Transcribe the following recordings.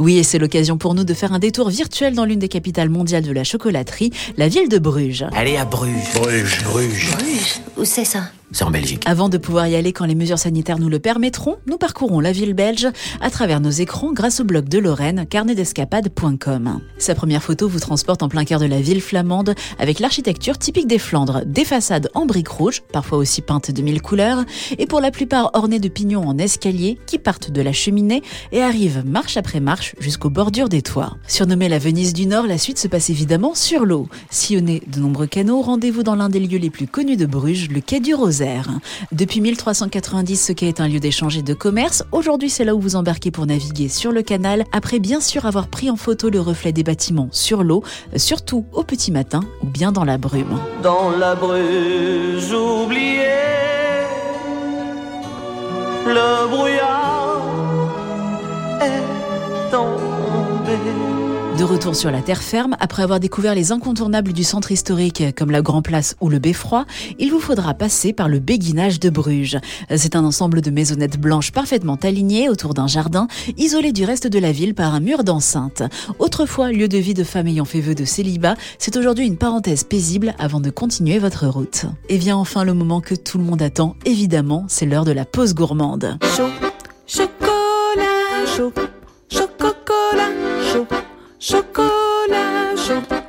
Oui, et c'est l'occasion pour nous de faire un détour virtuel dans l'une des capitales mondiales de la chocolaterie, la ville de Bruges. Allez à Bruges. Bruges. Bruges. Bruges Où c'est ça? C'est en Belgique. Avant de pouvoir y aller quand les mesures sanitaires nous le permettront, nous parcourons la ville belge à travers nos écrans grâce au blog de Lorraine, carnetdescapade.com. Sa première photo vous transporte en plein cœur de la ville flamande avec l'architecture typique des Flandres, des façades en briques rouges, parfois aussi peintes de mille couleurs, et pour la plupart ornées de pignons en escalier qui partent de la cheminée et arrivent marche après marche jusqu'aux bordures des toits. Surnommée la Venise du Nord, la suite se passe évidemment sur l'eau. Sillonné de nombreux canaux, rendez-vous dans l'un des lieux les plus connus de Bruges, le quai du Rosaire. Depuis 1390, ce quai est un lieu d'échange et de commerce. Aujourd'hui, c'est là où vous embarquez pour naviguer sur le canal, après bien sûr avoir pris en photo le reflet des bâtiments sur l'eau, surtout au petit matin ou bien dans la brume. Dans la Bruges oubliée, le brouillard De retour sur la terre ferme, après avoir découvert les incontournables du centre historique comme la Grand Place ou le Beffroi, il vous faudra passer par le béguinage de Bruges. C'est un ensemble de maisonnettes blanches parfaitement alignées autour d'un jardin, isolé du reste de la ville par un mur d'enceinte. Autrefois lieu de vie de femmes ayant fait vœu de célibat, c'est aujourd'hui une parenthèse paisible avant de continuer votre route. Et vient enfin le moment que tout le monde attend, évidemment, c'est l'heure de la pause gourmande. chaud, chocolat chaud,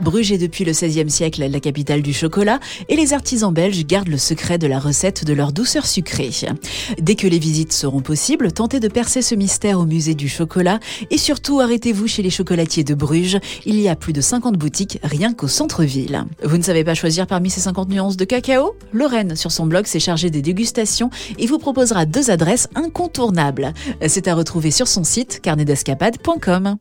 Bruges est depuis le XVIe siècle la capitale du chocolat et les artisans belges gardent le secret de la recette de leur douceur sucrée. Dès que les visites seront possibles, tentez de percer ce mystère au musée du chocolat et surtout arrêtez-vous chez les chocolatiers de Bruges. Il y a plus de 50 boutiques rien qu'au centre-ville. Vous ne savez pas choisir parmi ces 50 nuances de cacao? Lorraine, sur son blog, s'est chargée des dégustations et vous proposera deux adresses incontournables. C'est à retrouver sur son site carnetdescapade.com.